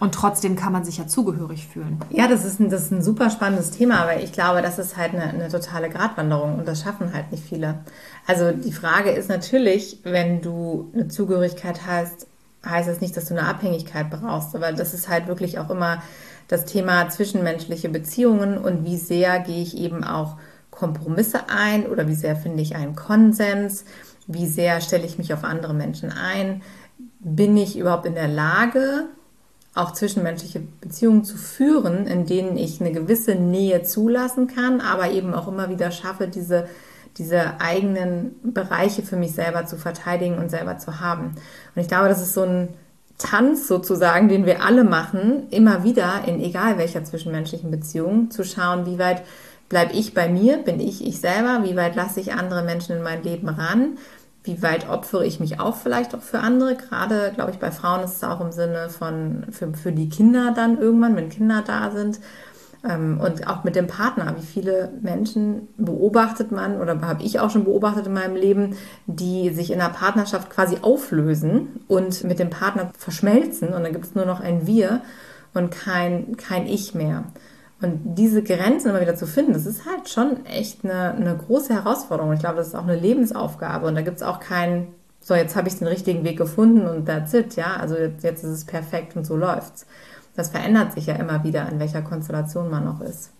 Speaker 1: Und trotzdem kann man sich ja zugehörig fühlen.
Speaker 2: Ja, das ist ein, das ist ein super spannendes Thema, aber ich glaube, das ist halt eine, eine totale Gratwanderung und das schaffen halt nicht viele. Also die Frage ist natürlich, wenn du eine Zugehörigkeit hast, heißt das nicht, dass du eine Abhängigkeit brauchst, aber das ist halt wirklich auch immer das Thema zwischenmenschliche Beziehungen und wie sehr gehe ich eben auch Kompromisse ein oder wie sehr finde ich einen Konsens, wie sehr stelle ich mich auf andere Menschen ein, bin ich überhaupt in der Lage, auch zwischenmenschliche Beziehungen zu führen, in denen ich eine gewisse Nähe zulassen kann, aber eben auch immer wieder schaffe, diese diese eigenen Bereiche für mich selber zu verteidigen und selber zu haben. Und ich glaube, das ist so ein Tanz sozusagen, den wir alle machen, immer wieder in egal welcher zwischenmenschlichen Beziehung, zu schauen, wie weit bleibe ich bei mir, bin ich ich selber, wie weit lasse ich andere Menschen in mein Leben ran, wie weit opfere ich mich auch vielleicht auch für andere. Gerade, glaube ich, bei Frauen ist es auch im Sinne von für, für die Kinder dann irgendwann, wenn Kinder da sind und auch mit dem Partner, wie viele Menschen beobachtet man oder habe ich auch schon beobachtet in meinem Leben, die sich in einer Partnerschaft quasi auflösen und mit dem Partner verschmelzen und dann gibt es nur noch ein Wir und kein, kein Ich mehr. Und diese Grenzen immer wieder zu finden, das ist halt schon echt eine, eine große Herausforderung. Ich glaube, das ist auch eine Lebensaufgabe und da gibt es auch keinen, so jetzt habe ich den richtigen Weg gefunden und that's it, ja, also jetzt, jetzt ist es perfekt und so läuft's das verändert sich ja immer wieder, in welcher Konstellation man noch ist.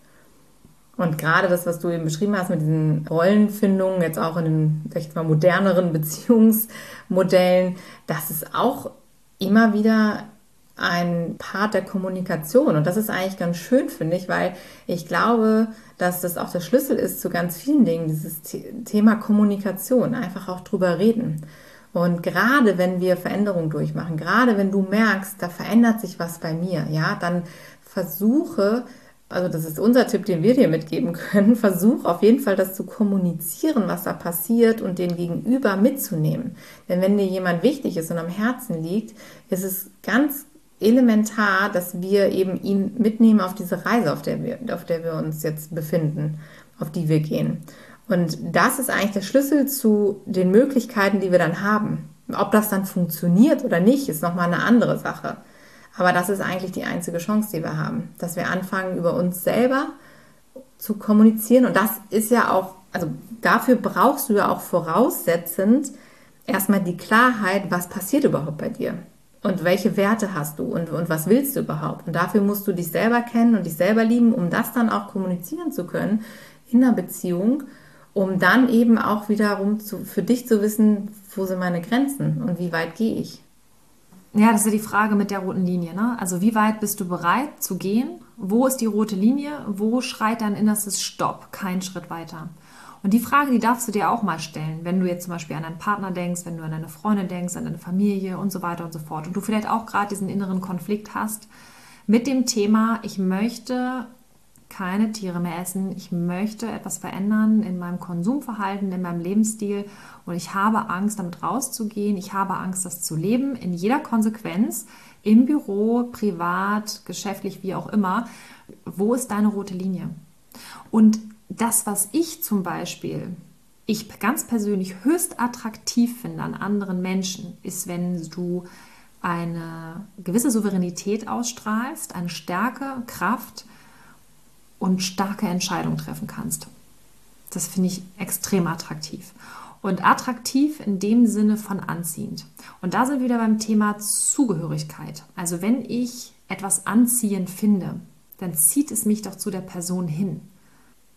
Speaker 2: Und gerade das, was du eben beschrieben hast mit diesen Rollenfindungen, jetzt auch in den, sag mal, moderneren Beziehungsmodellen, das ist auch immer wieder ein Part der Kommunikation. Und das ist eigentlich ganz schön, finde ich, weil ich glaube, dass das auch der Schlüssel ist zu ganz vielen Dingen, dieses Thema Kommunikation, einfach auch drüber reden. Und gerade wenn wir Veränderungen durchmachen, gerade wenn du merkst, da verändert sich was bei mir, ja, dann versuche, also das ist unser Tipp, den wir dir mitgeben können, versuch auf jeden Fall das zu kommunizieren, was da passiert und den Gegenüber mitzunehmen. Denn wenn dir jemand wichtig ist und am Herzen liegt, ist es ganz elementar, dass wir eben ihn mitnehmen auf diese Reise, auf der wir, auf der wir uns jetzt befinden, auf die wir gehen. Und das ist eigentlich der Schlüssel zu den Möglichkeiten, die wir dann haben. Ob das dann funktioniert oder nicht, ist nochmal eine andere Sache. Aber das ist eigentlich die einzige Chance, die wir haben, dass wir anfangen, über uns selber zu kommunizieren. Und das ist ja auch, also dafür brauchst du ja auch voraussetzend erstmal die Klarheit, was passiert überhaupt bei dir und welche Werte hast du und, und was willst du überhaupt. Und dafür musst du dich selber kennen und dich selber lieben, um das dann auch kommunizieren zu können in einer Beziehung um dann eben auch wiederum zu, für dich zu wissen, wo sind meine Grenzen und wie weit gehe ich.
Speaker 1: Ja, das ist ja die Frage mit der roten Linie. Ne? Also wie weit bist du bereit zu gehen? Wo ist die rote Linie? Wo schreit dein innerstes Stopp? Kein Schritt weiter. Und die Frage, die darfst du dir auch mal stellen, wenn du jetzt zum Beispiel an deinen Partner denkst, wenn du an deine Freundin denkst, an deine Familie und so weiter und so fort. Und du vielleicht auch gerade diesen inneren Konflikt hast mit dem Thema, ich möchte keine Tiere mehr essen. Ich möchte etwas verändern in meinem Konsumverhalten, in meinem Lebensstil und ich habe Angst, damit rauszugehen. Ich habe Angst, das zu leben in jeder Konsequenz, im Büro, privat, geschäftlich, wie auch immer. Wo ist deine rote Linie? Und das, was ich zum Beispiel, ich ganz persönlich höchst attraktiv finde an anderen Menschen, ist, wenn du eine gewisse Souveränität ausstrahlst, eine Stärke, Kraft und starke Entscheidungen treffen kannst. Das finde ich extrem attraktiv. Und attraktiv in dem Sinne von anziehend. Und da sind wir wieder beim Thema Zugehörigkeit. Also wenn ich etwas anziehend finde, dann zieht es mich doch zu der Person hin.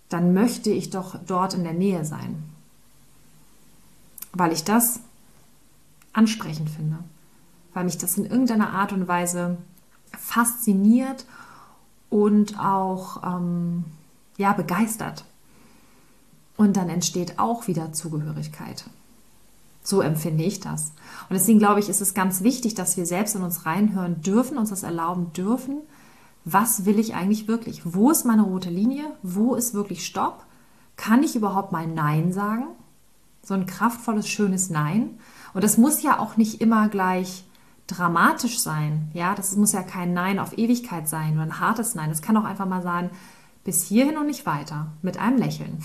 Speaker 1: Dann möchte ich doch dort in der Nähe sein. Weil ich das ansprechend finde weil mich das in irgendeiner Art und Weise fasziniert und auch ähm, ja, begeistert. Und dann entsteht auch wieder Zugehörigkeit. So empfinde ich das. Und deswegen glaube ich, ist es ganz wichtig, dass wir selbst in uns reinhören dürfen, uns das erlauben dürfen. Was will ich eigentlich wirklich? Wo ist meine rote Linie? Wo ist wirklich Stopp? Kann ich überhaupt mal Nein sagen? So ein kraftvolles, schönes Nein. Und das muss ja auch nicht immer gleich dramatisch sein. Ja, das muss ja kein Nein auf Ewigkeit sein nur ein hartes Nein. Das kann auch einfach mal sein, bis hierhin und nicht weiter, mit einem Lächeln.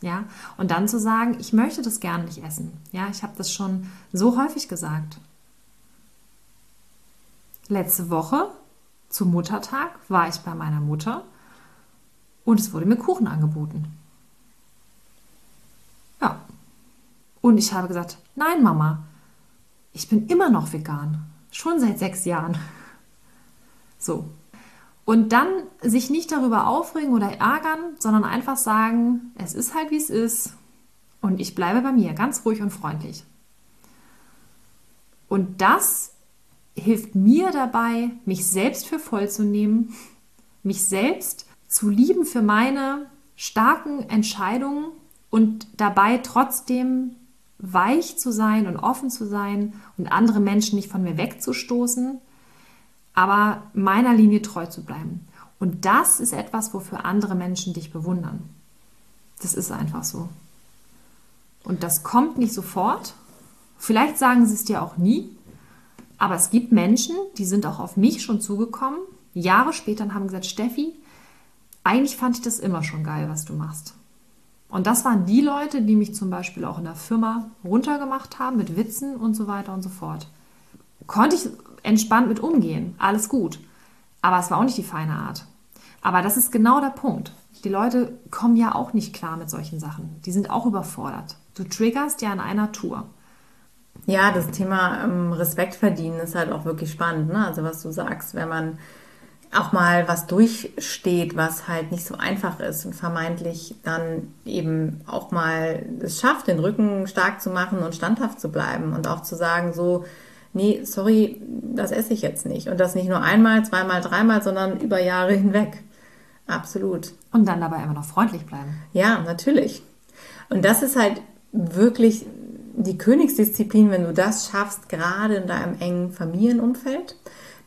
Speaker 1: Ja, und dann zu sagen, ich möchte das gerne nicht essen. Ja, ich habe das schon so häufig gesagt. Letzte Woche zum Muttertag war ich bei meiner Mutter und es wurde mir Kuchen angeboten. Ja. Und ich habe gesagt, nein, Mama, ich bin immer noch vegan. Schon seit sechs Jahren. So. Und dann sich nicht darüber aufregen oder ärgern, sondern einfach sagen, es ist halt wie es ist. Und ich bleibe bei mir, ganz ruhig und freundlich. Und das hilft mir dabei, mich selbst für voll zu nehmen, mich selbst zu lieben für meine starken Entscheidungen und dabei trotzdem weich zu sein und offen zu sein und andere Menschen nicht von mir wegzustoßen, aber meiner Linie treu zu bleiben. Und das ist etwas, wofür andere Menschen dich bewundern. Das ist einfach so. Und das kommt nicht sofort. Vielleicht sagen sie es dir auch nie. Aber es gibt Menschen, die sind auch auf mich schon zugekommen, Jahre später und haben gesagt, Steffi, eigentlich fand ich das immer schon geil, was du machst. Und das waren die Leute, die mich zum Beispiel auch in der Firma runtergemacht haben mit Witzen und so weiter und so fort. Konnte ich entspannt mit umgehen, alles gut. Aber es war auch nicht die feine Art. Aber das ist genau der Punkt. Die Leute kommen ja auch nicht klar mit solchen Sachen. Die sind auch überfordert. Du triggerst ja in einer Tour.
Speaker 2: Ja, das Thema ähm, Respekt verdienen ist halt auch wirklich spannend. Ne? Also was du sagst, wenn man auch mal was durchsteht, was halt nicht so einfach ist und vermeintlich dann eben auch mal es schafft, den Rücken stark zu machen und standhaft zu bleiben und auch zu sagen, so, nee, sorry, das esse ich jetzt nicht. Und das nicht nur einmal, zweimal, dreimal, sondern über Jahre hinweg. Absolut.
Speaker 1: Und dann dabei immer noch freundlich bleiben.
Speaker 2: Ja, natürlich. Und das ist halt wirklich die Königsdisziplin, wenn du das schaffst, gerade in deinem engen Familienumfeld.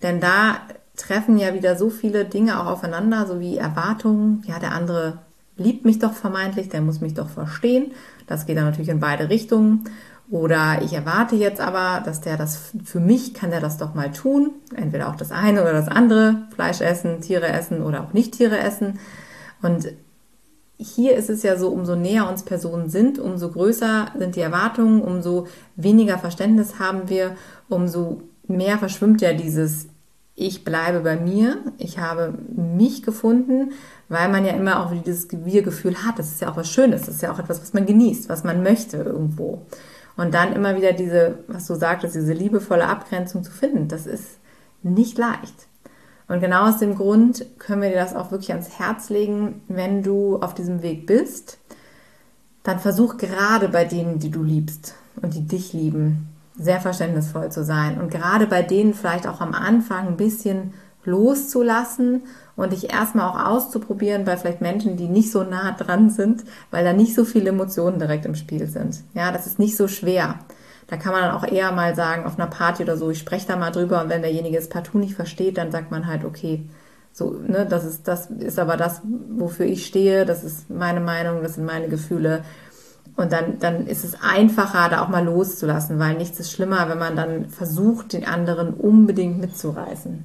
Speaker 2: Denn da treffen ja wieder so viele Dinge auch aufeinander, so wie Erwartungen. Ja, der andere liebt mich doch vermeintlich, der muss mich doch verstehen. Das geht dann natürlich in beide Richtungen. Oder ich erwarte jetzt aber, dass der das für mich kann der das doch mal tun. Entweder auch das eine oder das andere. Fleisch essen, Tiere essen oder auch nicht Tiere essen. Und hier ist es ja so, umso näher uns Personen sind, umso größer sind die Erwartungen, umso weniger Verständnis haben wir, umso mehr verschwimmt ja dieses ich bleibe bei mir, ich habe mich gefunden, weil man ja immer auch dieses Wir-Gefühl hat. Das ist ja auch was Schönes, das ist ja auch etwas, was man genießt, was man möchte irgendwo. Und dann immer wieder diese, was du sagtest, diese liebevolle Abgrenzung zu finden, das ist nicht leicht. Und genau aus dem Grund können wir dir das auch wirklich ans Herz legen, wenn du auf diesem Weg bist, dann versuch gerade bei denen, die du liebst und die dich lieben, sehr verständnisvoll zu sein und gerade bei denen vielleicht auch am Anfang ein bisschen loszulassen und dich erstmal auch auszuprobieren bei vielleicht Menschen, die nicht so nah dran sind, weil da nicht so viele Emotionen direkt im Spiel sind. Ja, das ist nicht so schwer. Da kann man dann auch eher mal sagen, auf einer Party oder so, ich spreche da mal drüber und wenn derjenige es partout nicht versteht, dann sagt man halt, okay, So, ne, das ist, das ist aber das, wofür ich stehe, das ist meine Meinung, das sind meine Gefühle. Und dann, dann ist es einfacher, da auch mal loszulassen, weil nichts ist schlimmer, wenn man dann versucht, den anderen unbedingt mitzureißen.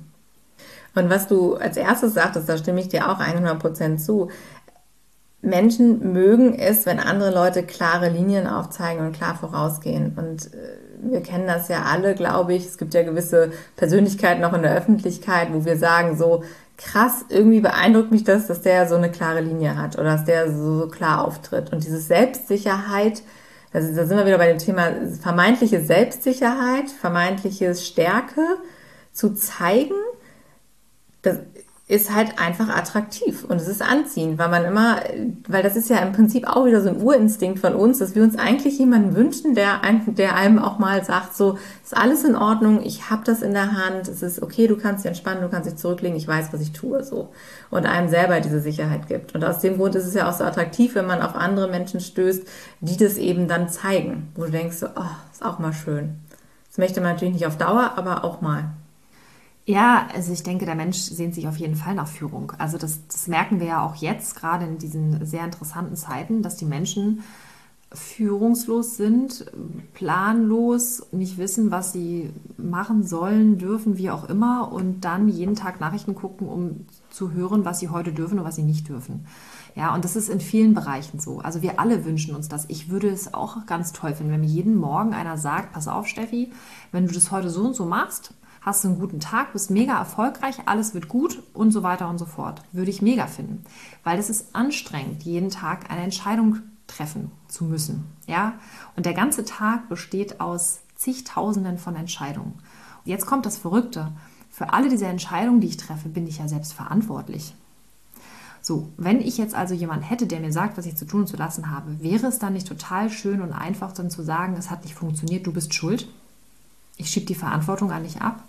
Speaker 2: Und was du als erstes sagtest, da stimme ich dir auch 100% zu. Menschen mögen es, wenn andere Leute klare Linien aufzeigen und klar vorausgehen. Und äh, wir kennen das ja alle, glaube ich. Es gibt ja gewisse Persönlichkeiten auch in der Öffentlichkeit, wo wir sagen, so krass, irgendwie beeindruckt mich das, dass der so eine klare Linie hat oder dass der so, so klar auftritt. Und diese Selbstsicherheit, also da sind wir wieder bei dem Thema vermeintliche Selbstsicherheit, vermeintliche Stärke zu zeigen, das ist halt einfach attraktiv und es ist anziehend, weil man immer, weil das ist ja im Prinzip auch wieder so ein Urinstinkt von uns, dass wir uns eigentlich jemanden wünschen, der, der einem auch mal sagt, so ist alles in Ordnung, ich habe das in der Hand, es ist okay, du kannst dich entspannen, du kannst dich zurücklegen, ich weiß, was ich tue, so und einem selber diese Sicherheit gibt. Und aus dem Grund ist es ja auch so attraktiv, wenn man auf andere Menschen stößt, die das eben dann zeigen, wo du denkst, so, oh, ist auch mal schön. Das möchte man natürlich nicht auf Dauer, aber auch mal.
Speaker 1: Ja, also ich denke, der Mensch sehnt sich auf jeden Fall nach Führung. Also das, das merken wir ja auch jetzt, gerade in diesen sehr interessanten Zeiten, dass die Menschen führungslos sind, planlos, nicht wissen, was sie machen sollen, dürfen, wie auch immer, und dann jeden Tag Nachrichten gucken, um zu hören, was sie heute dürfen und was sie nicht dürfen. Ja, und das ist in vielen Bereichen so. Also wir alle wünschen uns das. Ich würde es auch ganz toll finden, wenn mir jeden Morgen einer sagt, pass auf, Steffi, wenn du das heute so und so machst, hast du einen guten Tag, bist mega erfolgreich, alles wird gut und so weiter und so fort. Würde ich mega finden, weil es ist anstrengend, jeden Tag eine Entscheidung treffen zu müssen. Ja? Und der ganze Tag besteht aus zigtausenden von Entscheidungen. Und jetzt kommt das Verrückte. Für alle diese Entscheidungen, die ich treffe, bin ich ja selbst verantwortlich. So, wenn ich jetzt also jemanden hätte, der mir sagt, was ich zu tun und zu lassen habe, wäre es dann nicht total schön und einfach dann zu sagen, es hat nicht funktioniert, du bist schuld? Ich schiebe die Verantwortung an dich ab.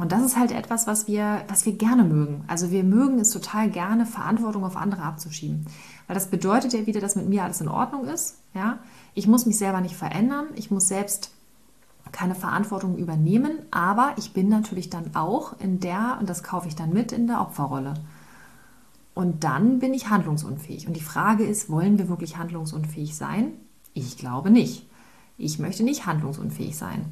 Speaker 1: Und das ist halt etwas, was wir, was wir gerne mögen. Also wir mögen es total gerne, Verantwortung auf andere abzuschieben. Weil das bedeutet ja wieder, dass mit mir alles in Ordnung ist. Ja? Ich muss mich selber nicht verändern. Ich muss selbst keine Verantwortung übernehmen. Aber ich bin natürlich dann auch in der, und das kaufe ich dann mit, in der Opferrolle. Und dann bin ich handlungsunfähig. Und die Frage ist, wollen wir wirklich handlungsunfähig sein? Ich glaube nicht. Ich möchte nicht handlungsunfähig sein.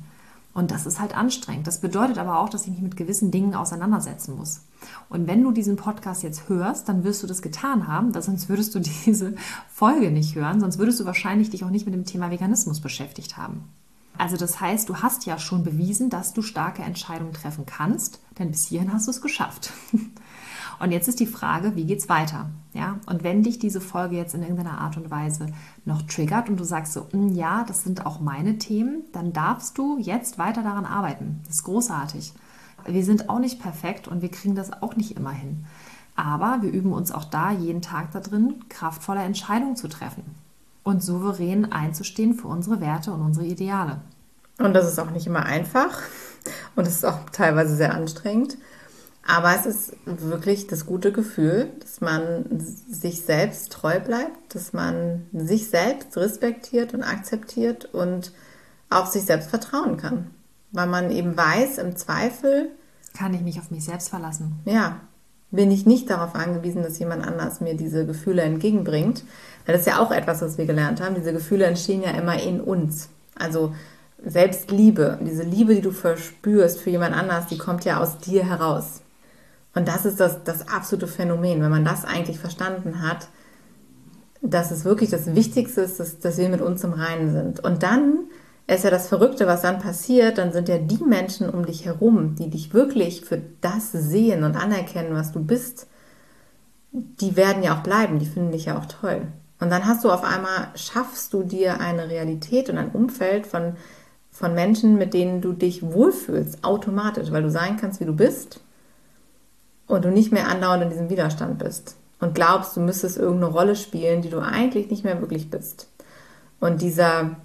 Speaker 1: Und das ist halt anstrengend. Das bedeutet aber auch, dass ich mich mit gewissen Dingen auseinandersetzen muss. Und wenn du diesen Podcast jetzt hörst, dann wirst du das getan haben, sonst würdest du diese Folge nicht hören, sonst würdest du wahrscheinlich dich auch nicht mit dem Thema Veganismus beschäftigt haben. Also das heißt, du hast ja schon bewiesen, dass du starke Entscheidungen treffen kannst, denn bis hierhin hast du es geschafft. Und jetzt ist die Frage, wie geht's weiter? Ja, und wenn dich diese Folge jetzt in irgendeiner Art und Weise noch triggert und du sagst so, hm, ja, das sind auch meine Themen, dann darfst du jetzt weiter daran arbeiten. Das ist großartig. Wir sind auch nicht perfekt und wir kriegen das auch nicht immer hin. Aber wir üben uns auch da jeden Tag da drin, kraftvolle Entscheidungen zu treffen und souverän einzustehen für unsere Werte und unsere Ideale.
Speaker 2: Und das ist auch nicht immer einfach und es ist auch teilweise sehr anstrengend. Aber es ist wirklich das gute Gefühl, dass man sich selbst treu bleibt, dass man sich selbst respektiert und akzeptiert und auch sich selbst vertrauen kann. Weil man eben weiß, im Zweifel.
Speaker 1: Kann ich mich auf mich selbst verlassen?
Speaker 2: Ja. Bin ich nicht darauf angewiesen, dass jemand anders mir diese Gefühle entgegenbringt. Weil das ist ja auch etwas, was wir gelernt haben. Diese Gefühle entstehen ja immer in uns. Also Selbstliebe, diese Liebe, die du verspürst für jemand anders, die kommt ja aus dir heraus. Und das ist das, das absolute Phänomen, wenn man das eigentlich verstanden hat, dass es wirklich das Wichtigste ist, dass, dass wir mit uns im Reinen sind. Und dann ist ja das Verrückte, was dann passiert, dann sind ja die Menschen um dich herum, die dich wirklich für das sehen und anerkennen, was du bist, die werden ja auch bleiben, die finden dich ja auch toll. Und dann hast du auf einmal, schaffst du dir eine Realität und ein Umfeld von, von Menschen, mit denen du dich wohlfühlst, automatisch, weil du sein kannst, wie du bist und du nicht mehr andauernd in diesem Widerstand bist und glaubst, du müsstest irgendeine Rolle spielen, die du eigentlich nicht mehr wirklich bist. Und dieser,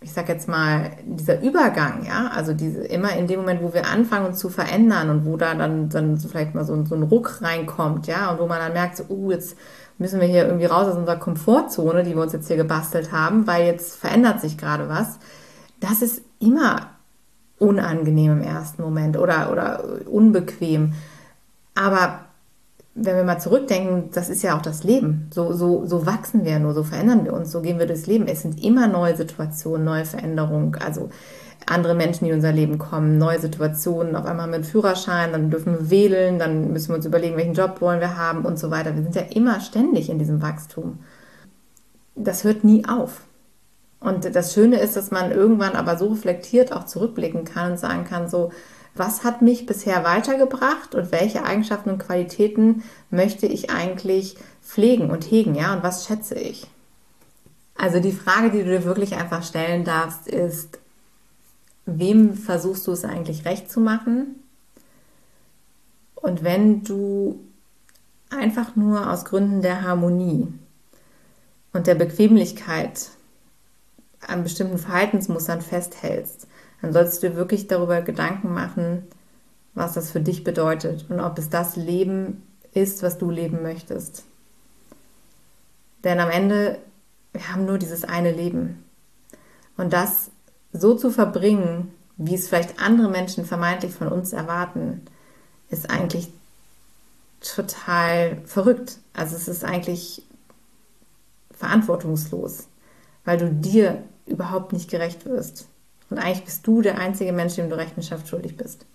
Speaker 2: ich sag jetzt mal, dieser Übergang, ja, also diese, immer in dem Moment, wo wir anfangen, uns zu verändern und wo da dann, dann so vielleicht mal so, so ein Ruck reinkommt, ja, und wo man dann merkt, so, uh, jetzt müssen wir hier irgendwie raus aus unserer Komfortzone, die wir uns jetzt hier gebastelt haben, weil jetzt verändert sich gerade was. Das ist immer unangenehm im ersten Moment oder, oder unbequem. Aber wenn wir mal zurückdenken, das ist ja auch das Leben. So, so, so wachsen wir nur, so verändern wir uns, so gehen wir durchs Leben. Es sind immer neue Situationen, neue Veränderungen. Also andere Menschen, die in unser Leben kommen, neue Situationen. Auf einmal einen Führerschein, dann dürfen wir wählen, dann müssen wir uns überlegen, welchen Job wollen wir haben und so weiter. Wir sind ja immer ständig in diesem Wachstum. Das hört nie auf. Und das Schöne ist, dass man irgendwann aber so reflektiert auch zurückblicken kann und sagen kann, so, was hat mich bisher weitergebracht und welche Eigenschaften und Qualitäten möchte ich eigentlich pflegen und hegen, ja, und was schätze ich? Also die Frage, die du dir wirklich einfach stellen darfst, ist, wem versuchst du es eigentlich recht zu machen? Und wenn du einfach nur aus Gründen der Harmonie und der Bequemlichkeit an bestimmten Verhaltensmustern festhältst, dann solltest du dir wirklich darüber Gedanken machen, was das für dich bedeutet und ob es das Leben ist, was du leben möchtest. Denn am Ende, wir haben nur dieses eine Leben. Und das so zu verbringen, wie es vielleicht andere Menschen vermeintlich von uns erwarten, ist eigentlich total verrückt. Also es ist eigentlich verantwortungslos, weil du dir überhaupt nicht gerecht wirst. Und eigentlich bist du der einzige Mensch, dem du Rechenschaft schuldig bist.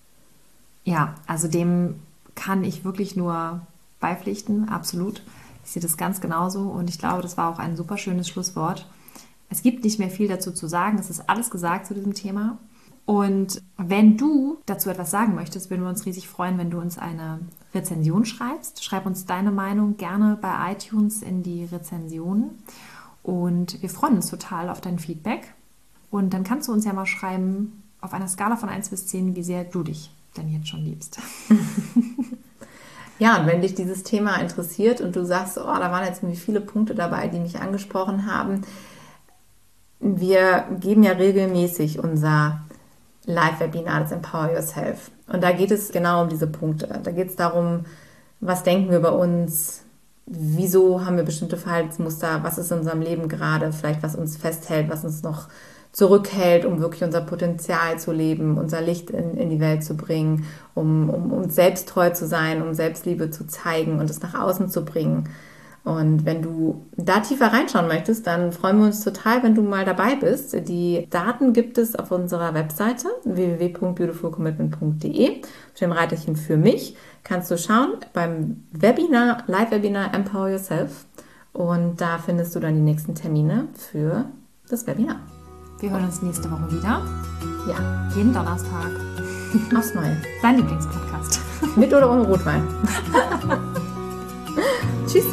Speaker 1: Ja, also dem kann ich wirklich nur beipflichten, absolut. Ich sehe das ganz genauso und ich glaube, das war auch ein super schönes Schlusswort. Es gibt nicht mehr viel dazu zu sagen. Es ist alles gesagt zu diesem Thema. Und wenn du dazu etwas sagen möchtest, würden wir uns riesig freuen, wenn du uns eine Rezension schreibst. Schreib uns deine Meinung gerne bei iTunes in die Rezension. Und wir freuen uns total auf dein Feedback. Und dann kannst du uns ja mal schreiben, auf einer Skala von 1 bis 10, wie sehr du dich denn jetzt schon liebst.
Speaker 2: Ja, und wenn dich dieses Thema interessiert und du sagst, oh, da waren jetzt irgendwie viele Punkte dabei, die mich angesprochen haben, wir geben ja regelmäßig unser Live-Webinar, das Empower Yourself. Und da geht es genau um diese Punkte. Da geht es darum, was denken wir über uns, wieso haben wir bestimmte Verhaltensmuster, was ist in unserem Leben gerade, vielleicht was uns festhält, was uns noch zurückhält, um wirklich unser Potenzial zu leben, unser Licht in, in die Welt zu bringen, um, um uns selbst treu zu sein, um Selbstliebe zu zeigen und es nach außen zu bringen. Und wenn du da tiefer reinschauen möchtest, dann freuen wir uns total, wenn du mal dabei bist. Die Daten gibt es auf unserer Webseite www.beautifulcommitment.de. Auf dem Reiterchen für mich kannst du schauen beim Webinar, Live-Webinar Empower Yourself. Und da findest du dann die nächsten Termine für das Webinar.
Speaker 1: Wir hören uns nächste Woche wieder.
Speaker 2: Ja.
Speaker 1: Jeden Donnerstag.
Speaker 2: Aufs Neue.
Speaker 1: Dein Lieblingspodcast.
Speaker 2: Mit oder ohne Rotwein. Tschüss.